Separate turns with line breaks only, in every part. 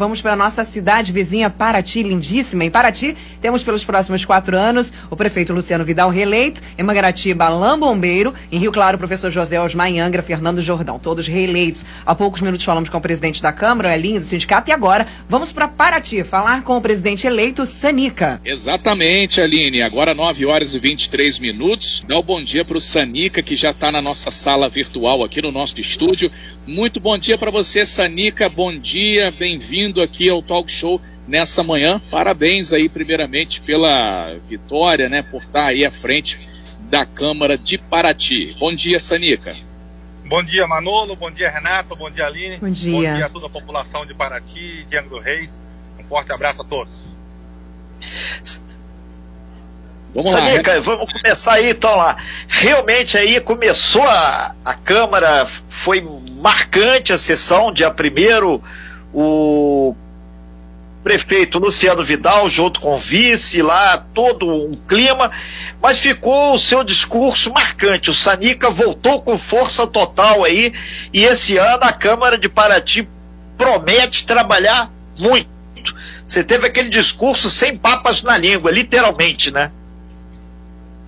Vamos para a nossa cidade vizinha, Paraty, lindíssima. Em Paraty, temos pelos próximos quatro anos o prefeito Luciano Vidal reeleito, em Mangaratiba, Alain Bombeiro, em Rio Claro, o professor José Osmar Angra, Fernando Jordão, todos reeleitos. Há poucos minutos falamos com o presidente da Câmara, o Elinho, do sindicato, e agora vamos para Paraty, falar com o presidente eleito, Sanica.
Exatamente, Aline. Agora 9 horas e 23 minutos. Dá o um bom dia para o Sanica, que já está na nossa sala virtual aqui no nosso estúdio. Muito bom dia para você, Sanica. Bom dia, bem-vindo aqui ao Talk Show nessa manhã. Parabéns aí, primeiramente, pela vitória, né, por estar aí à frente da Câmara de Paraty. Bom dia, Sanica.
Bom dia, Manolo. Bom dia, Renato. Bom dia, Aline.
Bom dia.
Bom dia a toda a população de Paraty, de Angra do Reis. Um forte abraço a todos.
Vamos Sanica, lá, vamos começar aí então lá. Realmente aí começou a, a Câmara, foi marcante a sessão, dia primeiro o prefeito Luciano Vidal, junto com o vice, lá todo um clima, mas ficou o seu discurso marcante. O Sanica voltou com força total aí, e esse ano a Câmara de Paraty promete trabalhar muito. Você teve aquele discurso sem papas na língua, literalmente, né?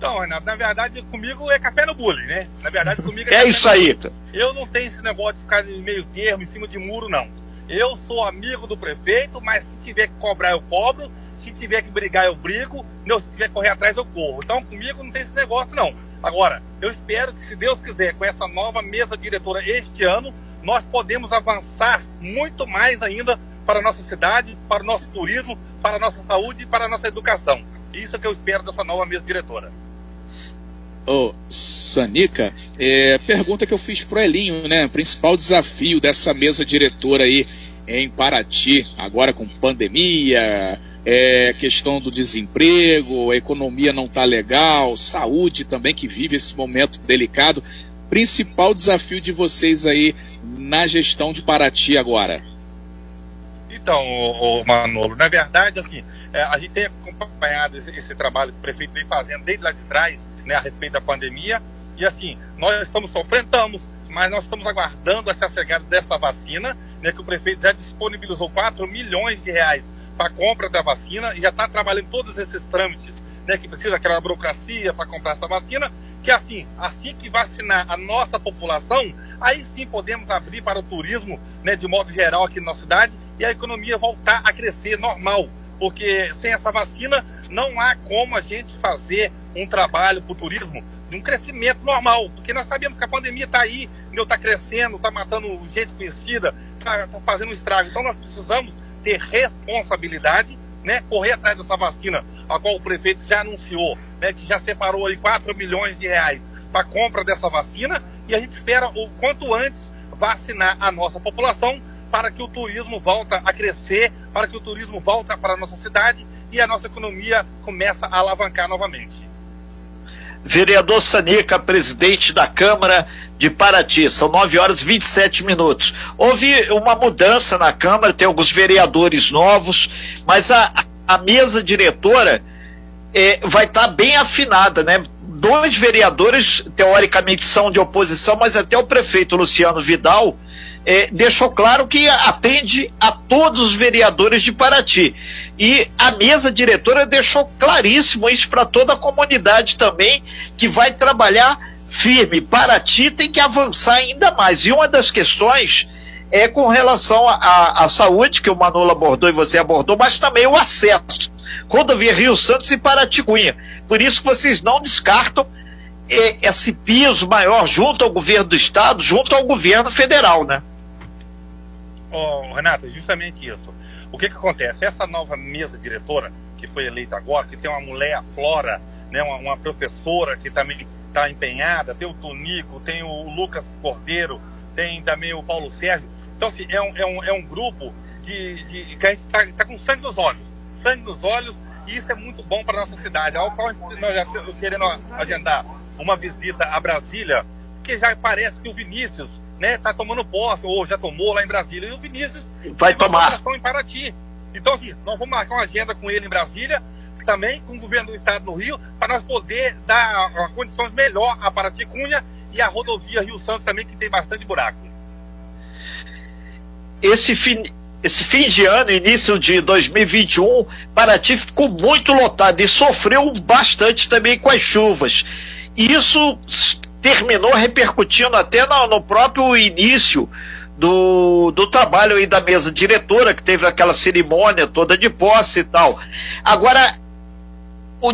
Então, Renato, na verdade, comigo é café no bullying, né? Na verdade, comigo
é. é isso aí.
Eu não tenho esse negócio de ficar em meio termo, em cima de muro, não. Eu sou amigo do prefeito, mas se tiver que cobrar, eu cobro. Se tiver que brigar, eu brigo. Não, se tiver que correr atrás, eu corro. Então, comigo não tem esse negócio, não. Agora, eu espero que, se Deus quiser, com essa nova mesa diretora este ano, nós podemos avançar muito mais ainda para a nossa cidade, para o nosso turismo, para a nossa saúde e para a nossa educação. Isso é que eu espero dessa nova mesa diretora.
Oh, Sanica, é, pergunta que eu fiz pro Elinho, né? Principal desafio dessa mesa diretora aí em Paraty, agora com pandemia, é, questão do desemprego, a economia não tá legal, saúde também que vive esse momento delicado. Principal desafio de vocês aí na gestão de Paraty agora?
Então, o, Manolo, na verdade, assim, é, a gente tem acompanhado esse, esse trabalho que o prefeito vem fazendo desde lá de trás, né, a respeito da pandemia. E assim, nós estamos sofrendo, mas nós estamos aguardando essa chegada dessa vacina, né, que o prefeito já disponibilizou 4 milhões de reais para a compra da vacina e já está trabalhando todos esses trâmites, né, que precisa aquela burocracia para comprar essa vacina, que assim, assim que vacinar a nossa população, aí sim podemos abrir para o turismo, né, de modo geral aqui na nossa cidade e a economia voltar a crescer normal, porque sem essa vacina não há como a gente fazer um trabalho para o turismo de um crescimento normal, porque nós sabemos que a pandemia está aí, está crescendo, está matando gente conhecida, está tá fazendo um estrago. Então nós precisamos ter responsabilidade, né, correr atrás dessa vacina, a qual o prefeito já anunciou, né, que já separou aí 4 milhões de reais para compra dessa vacina, e a gente espera o quanto antes vacinar a nossa população para que o turismo volta a crescer, para que o turismo volta para a nossa cidade e a nossa economia começa a alavancar novamente.
Vereador Sanica, presidente da Câmara de Paraty, são 9 horas e 27 minutos. Houve uma mudança na Câmara, tem alguns vereadores novos, mas a, a mesa diretora é, vai estar tá bem afinada, né? Dois vereadores, teoricamente, são de oposição, mas até o prefeito Luciano Vidal é, deixou claro que atende a todos os vereadores de Paraty. E a mesa diretora deixou claríssimo isso para toda a comunidade também, que vai trabalhar firme. Paraty tem que avançar ainda mais. E uma das questões é com relação à saúde, que o Manolo abordou e você abordou, mas também o acesso. Rodovia Rio Santos e Paratigüinha. Por isso que vocês não descartam é, esse piso maior junto ao governo do estado, junto ao governo federal, né?
Oh, Renato, justamente isso. O que, que acontece? Essa nova mesa diretora que foi eleita agora, que tem uma mulher, a Flora, né, uma, uma professora que também está empenhada, tem o Tonico, tem o Lucas Cordeiro, tem também o Paulo Sérgio. Então, assim, é um, é um, é um grupo de, de, que a gente está tá com sangue nos olhos. Sangue nos olhos, e isso é muito bom para nossa cidade. Ao qual nós já querendo agendar uma visita a Brasília, porque já parece que o Vinícius né, tá tomando posse, ou já tomou lá em Brasília, e o Vinícius
vai tomar
em Paraty. Então, assim, nós vamos marcar uma agenda com ele em Brasília, também com o governo do estado no Rio, para nós poder dar uma condições melhor a Paraty Cunha e a rodovia Rio Santos também, que tem bastante buraco.
Esse, fin... esse fim de ano, início de 2021, Paraty ficou muito lotado e sofreu bastante também com as chuvas. E isso terminou repercutindo até no, no próprio início do, do trabalho aí da mesa diretora, que teve aquela cerimônia toda de posse e tal. Agora,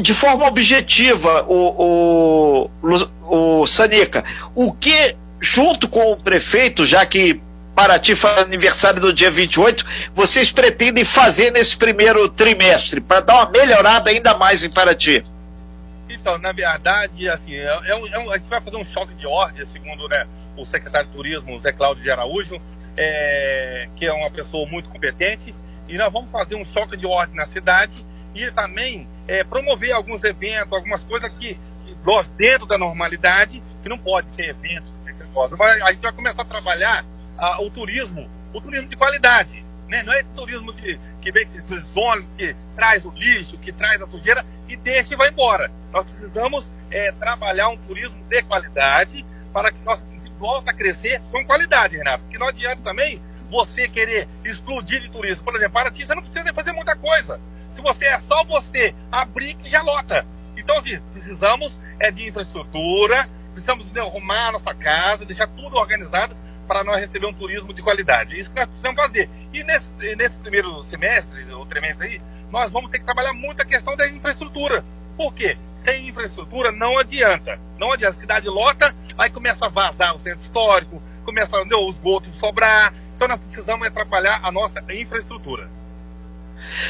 de forma objetiva, o, o, o Sanica, o que, junto com o prefeito, já que Paraty faz aniversário do dia 28, vocês pretendem fazer nesse primeiro trimestre, para dar uma melhorada ainda mais em Paraty?
Então, na verdade, assim, é, é é um, a gente vai fazer um choque de ordem, segundo né, o secretário de Turismo, Zé Cláudio de Araújo, é, que é uma pessoa muito competente, e nós vamos fazer um choque de ordem na cidade e também é, promover alguns eventos, algumas coisas que nós, dentro da normalidade, que não pode ter eventos, mas a gente vai começar a trabalhar a, o turismo, o turismo de qualidade. Né? Não é turismo de, que vem dos ônibus, que traz o lixo, que traz a sujeira e deixa e vai embora. Nós precisamos é, trabalhar um turismo de qualidade para que nós volte a crescer com qualidade, Renato. Porque não adianta também você querer explodir de turismo. Por exemplo, para ti você não precisa fazer muita coisa. Se você é só você abrir que já lota. Então, assim, precisamos é de infraestrutura, precisamos arrumar a nossa casa, deixar tudo organizado para nós receber um turismo de qualidade. É isso que nós precisamos fazer. E nesse, nesse primeiro semestre, ou trimestre aí, nós vamos ter que trabalhar muito a questão da infraestrutura. Por quê? Sem infraestrutura não adianta. Não adianta. A cidade lota, aí começa a vazar o centro histórico, começa a o esgoto sobrar. Então nós precisamos atrapalhar a nossa infraestrutura.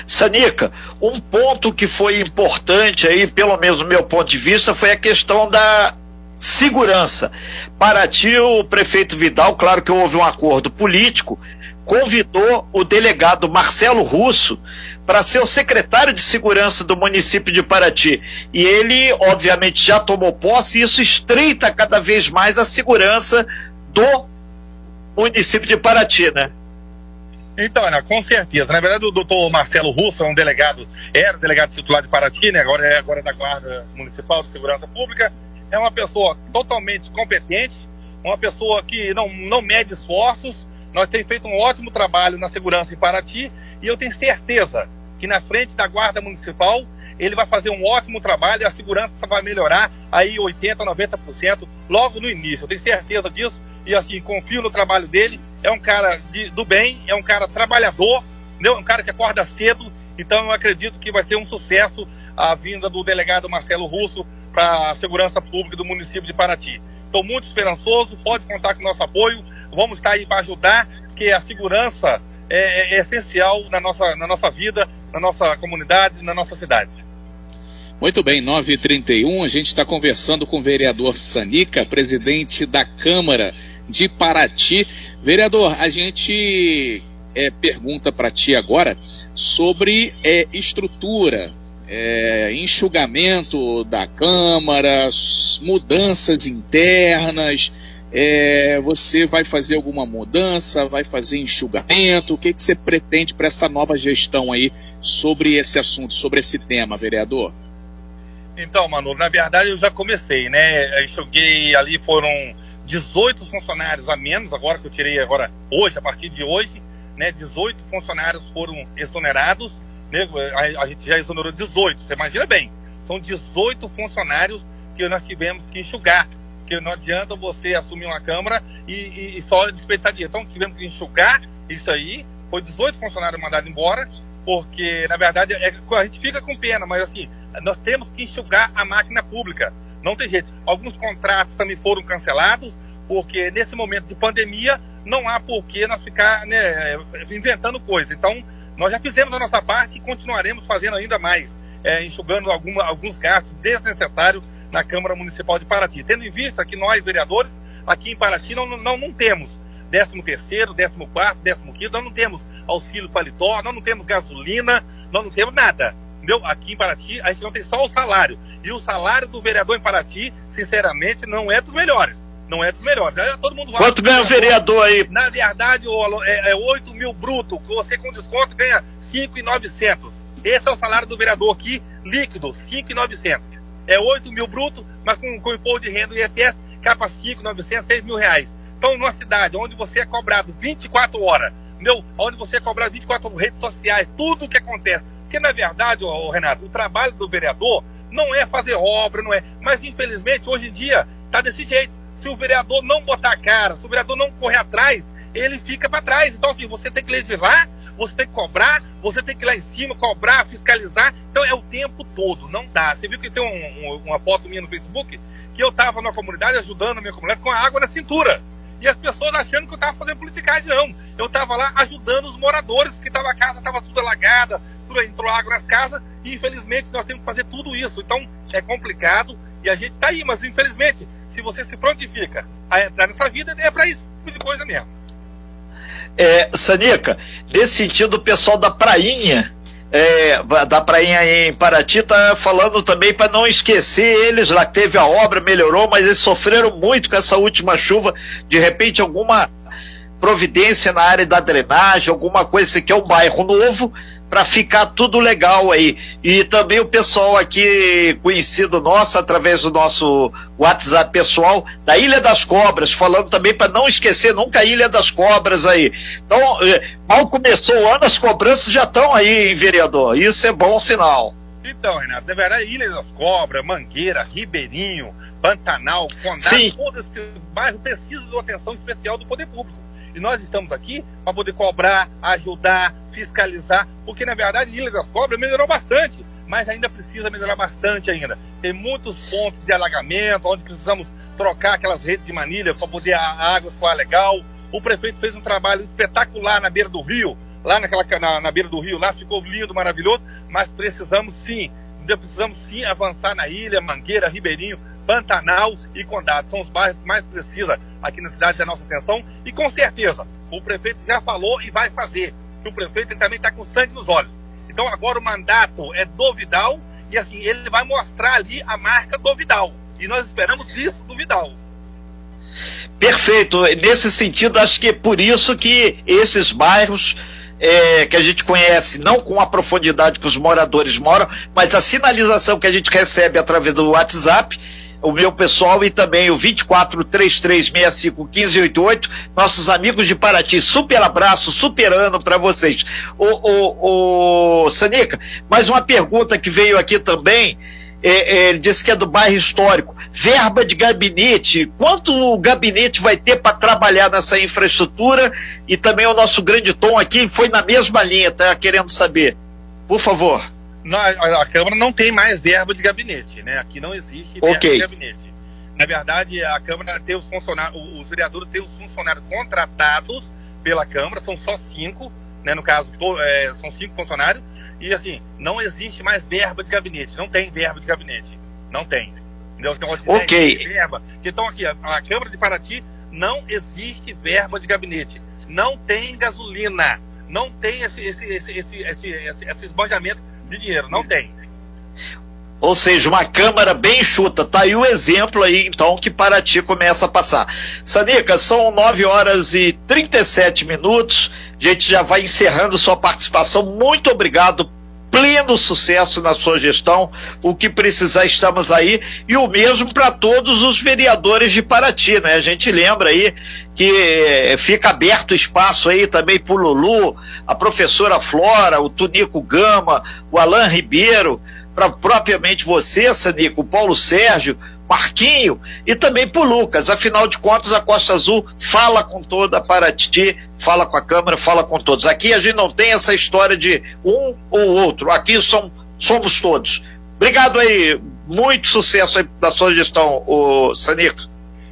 Sanica, um ponto que foi importante aí, pelo menos do meu ponto de vista, foi a questão da segurança. Paraty, o prefeito Vidal, claro que houve um acordo político, convidou o delegado Marcelo Russo para ser o secretário de segurança do município de Paraty. E ele, obviamente, já tomou posse e isso estreita cada vez mais a segurança do município de Paraty, né?
Então, Ana, com certeza. Na verdade, o doutor Marcelo Russo é um delegado, era delegado titular de Paraty, né? agora, é, agora é da Guarda Municipal de Segurança Pública é uma pessoa totalmente competente, uma pessoa que não, não mede esforços. Nós temos feito um ótimo trabalho na segurança em Paraty e eu tenho certeza que na frente da Guarda Municipal ele vai fazer um ótimo trabalho e a segurança vai melhorar aí 80%, 90% logo no início. Eu tenho certeza disso e assim, confio no trabalho dele. É um cara de, do bem, é um cara trabalhador, é um cara que acorda cedo. Então eu acredito que vai ser um sucesso a vinda do delegado Marcelo Russo para a segurança pública do município de Paraty. Estou muito esperançoso, pode contar com o nosso apoio, vamos estar aí para ajudar, porque a segurança é, é, é essencial na nossa, na nossa vida, na nossa comunidade, na nossa cidade.
Muito bem, 9h31, a gente está conversando com o vereador Sanica, presidente da Câmara de Paraty. Vereador, a gente é, pergunta para ti agora sobre é, estrutura, é, enxugamento da Câmara, mudanças internas. É, você vai fazer alguma mudança, vai fazer enxugamento? O que, que você pretende para essa nova gestão aí sobre esse assunto, sobre esse tema, vereador?
Então, Manu, na verdade eu já comecei, né? Enxuguei ali, foram 18 funcionários a menos, agora que eu tirei agora hoje, a partir de hoje, né? 18 funcionários foram exonerados Nego, a, a gente já exonerou 18, você imagina bem. São 18 funcionários que nós tivemos que enxugar. Porque não adianta você assumir uma Câmara e, e, e só dispensar dinheiro. Então tivemos que enxugar isso aí. Foi 18 funcionários mandados embora, porque na verdade é, a gente fica com pena, mas assim, nós temos que enxugar a máquina pública. Não tem jeito. Alguns contratos também foram cancelados, porque nesse momento de pandemia não há por que nós ficar né, inventando coisa. Então, nós já fizemos a nossa parte e continuaremos fazendo ainda mais, é, enxugando alguma, alguns gastos desnecessários na Câmara Municipal de Paraty. Tendo em vista que nós, vereadores, aqui em Paraty não, não, não temos 13 terceiro, 14 quarto, 15 quinto, nós não temos auxílio paletó, nós não temos gasolina, nós não temos nada. Entendeu? Aqui em Paraty a gente não tem só o salário. E o salário do vereador em Paraty, sinceramente, não é dos melhores. Não é dos melhores. Todo mundo
Quanto ganha o vereador aí?
Na verdade, é, é 8 mil bruto. Você com desconto ganha 5,900. Esse é o salário do vereador aqui, líquido, 5,900. É 8 mil bruto, mas com, com imposto de renda e ISS, capa 5,900, 6 mil reais. Então, numa cidade onde você é cobrado 24 horas meu, onde você cobrar 24 redes sociais, tudo o que acontece. Porque, na verdade, ô, Renato, o trabalho do vereador não é fazer obra, não é. Mas, infelizmente, hoje em dia, está desse jeito. Se o vereador não botar a cara, se o vereador não correr atrás, ele fica para trás. Então, assim, você tem que legislar, você tem que cobrar, você tem que ir lá em cima, cobrar, fiscalizar. Então, é o tempo todo, não dá. Você viu que tem um, um, uma foto minha no Facebook que eu estava na comunidade ajudando a minha comunidade com a água na cintura. E as pessoas achando que eu estava fazendo politicagem, não. Eu estava lá ajudando os moradores, porque tava, a casa estava tudo alagada, tudo, entrou água nas casas, e infelizmente nós temos que fazer tudo isso. Então, é complicado, e a gente está aí, mas infelizmente, se você se prontifica a entrar nessa vida, é para isso tipo de coisa mesmo.
É, Sanica, nesse sentido, o pessoal da Prainha, é, da Prainha em Paraty, tá falando também para não esquecer eles lá, teve a obra, melhorou, mas eles sofreram muito com essa última chuva. De repente, alguma providência na área da drenagem, alguma coisa, que é um bairro novo, para ficar tudo legal aí. E também o pessoal aqui conhecido nosso, através do nosso WhatsApp pessoal, da Ilha das Cobras, falando também para não esquecer nunca a Ilha das Cobras aí. Então, eh, mal começou o ano, as cobranças já estão aí, hein, vereador? Isso é bom sinal.
Então, Renato, na verdade, Ilha das Cobras, Mangueira, Ribeirinho, Pantanal, Condado,
Sim.
todo esse bairro precisa de uma atenção especial do poder público. E nós estamos aqui para poder cobrar, ajudar, fiscalizar, porque na verdade Ilha das Cobras melhorou bastante, mas ainda precisa melhorar bastante ainda. Tem muitos pontos de alagamento, onde precisamos trocar aquelas redes de manilha para poder a água ficar legal. O prefeito fez um trabalho espetacular na beira do rio, lá naquela, na, na beira do rio, lá ficou lindo, maravilhoso, mas precisamos sim, precisamos sim avançar na ilha, Mangueira, Ribeirinho, Pantanal e Condado. São os bairros que mais precisa aqui na cidade da nossa atenção. E com certeza, o prefeito já falou e vai fazer. Que o prefeito também está com sangue nos olhos. Então agora o mandato é do Vidal e assim, ele vai mostrar ali a marca do Vidal. E nós esperamos isso do Vidal.
Perfeito. Nesse sentido, acho que é por isso que esses bairros é, que a gente conhece, não com a profundidade que os moradores moram, mas a sinalização que a gente recebe através do WhatsApp o meu pessoal e também o 2433651588, nossos amigos de Paraty. Super abraço, super ano para vocês. O, o, o Sanica, mais uma pergunta que veio aqui também. É, é, ele disse que é do bairro histórico. Verba de gabinete, quanto o gabinete vai ter para trabalhar nessa infraestrutura? E também o nosso grande tom aqui foi na mesma linha, tá querendo saber. Por favor
a, a, Câmara não tem mais verba de gabinete, né? Aqui não existe verba
okay.
de gabinete. Na verdade, a Câmara tem os funcionários, os vereadores têm os funcionários contratados pela Câmara, são só cinco, né? No caso, to, é, são cinco funcionários, e assim, não existe mais verba de gabinete, não tem verba de gabinete. Não tem. Entendeu? Tem
ok.
verba. Então aqui, a, a Câmara de Paraty não existe verba de gabinete. Não tem gasolina. Não tem esse, esse, esse, esse, esse, esse, esse esbanjamento de dinheiro, não tem.
Ou seja, uma câmara bem chuta. Tá aí o exemplo aí, então, que Paraty começa a passar. Sanica, são 9 horas e 37 minutos. A gente já vai encerrando sua participação. Muito obrigado pleno sucesso na sua gestão. O que precisar, estamos aí. E o mesmo para todos os vereadores de Paraty, né? A gente lembra aí que eh, fica aberto espaço aí também para o Lulu, a professora Flora, o Tunico Gama, o Alain Ribeiro, para propriamente você, Sanico, o Paulo Sérgio, Marquinho e também por Lucas. Afinal de contas, a Costa Azul fala com toda a Paraty, fala com a Câmara, fala com todos. Aqui a gente não tem essa história de um ou outro. Aqui são, somos todos. Obrigado aí. Muito sucesso aí da sua gestão, o Sanica.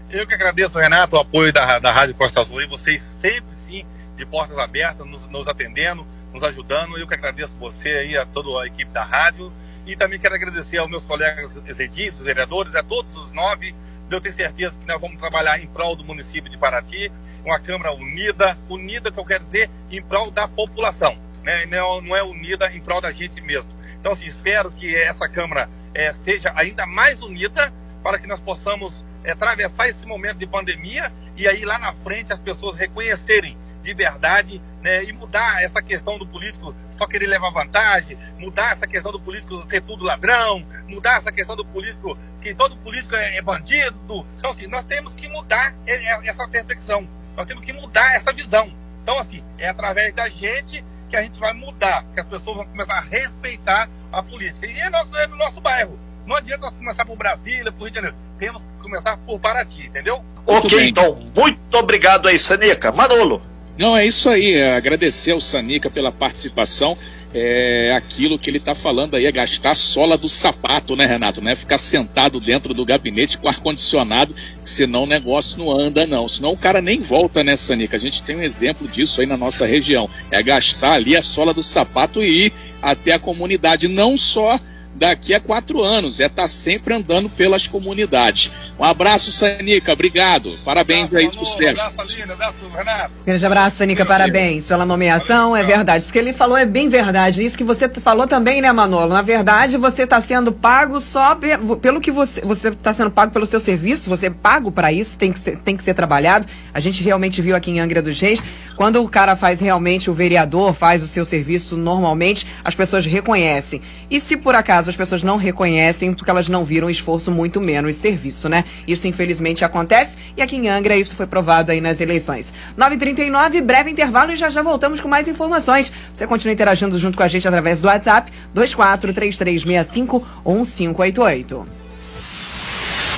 Eu que agradeço, Renato, o apoio da, da Rádio Costa Azul e vocês sempre sim de portas abertas, nos, nos atendendo, nos ajudando. Eu que agradeço você aí, a toda a equipe da rádio. E também quero agradecer aos meus colegas edifes, vereadores, a todos os nove. Eu tenho certeza que nós vamos trabalhar em prol do município de Paraty, uma Câmara unida, unida que eu quero dizer em prol da população, né? não, não é unida em prol da gente mesmo. Então, assim, espero que essa Câmara é, seja ainda mais unida para que nós possamos é, atravessar esse momento de pandemia e aí lá na frente as pessoas reconhecerem de verdade né, e mudar essa questão do político só querer levar vantagem, mudar essa questão do político ser tudo ladrão, mudar essa questão do político que todo político é, é bandido. Então, assim, nós temos que mudar essa percepção, nós temos que mudar essa visão. Então, assim, é através da gente que a gente vai mudar, que as pessoas vão começar a respeitar a política. E é, nosso, é no nosso bairro. Não adianta começar por Brasília, por Rio de Janeiro. Temos que começar por Paraty, entendeu?
ok, então, muito obrigado aí, Sanica. Manolo.
Não, é isso aí. É agradecer ao Sanica pela participação é, aquilo que ele está falando aí, é gastar a sola do sapato, né, Renato? Né? Ficar sentado dentro do gabinete com ar-condicionado, senão o negócio não anda, não. Senão o cara nem volta, né, Sanica? A gente tem um exemplo disso aí na nossa região. É gastar ali a sola do sapato e ir até a comunidade, não só daqui a quatro anos, é estar tá sempre andando pelas comunidades. Um abraço, Sanica, obrigado. Parabéns
abraço,
aí, sucesso.
Um abraço, Aline, abraço, Renato. Grande abraço, Sanica, parabéns pela nomeação, é verdade. Isso que ele falou é bem verdade. Isso que você falou também, né, Manolo? Na verdade, você está sendo pago só pelo que você. Você está sendo pago pelo seu serviço, você é pago para isso, tem que, ser, tem que ser trabalhado. A gente realmente viu aqui em Angra dos Reis, quando o cara faz realmente, o vereador faz o seu serviço normalmente, as pessoas reconhecem. E se por acaso as pessoas não reconhecem, porque elas não viram esforço, muito menos serviço, né? Isso infelizmente acontece e aqui em Angra isso foi provado aí nas eleições. 9h39, breve intervalo e já já voltamos com mais informações. Você continua interagindo junto com a gente através do WhatsApp 2433651588.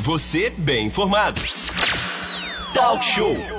Você bem informado. Talk Show.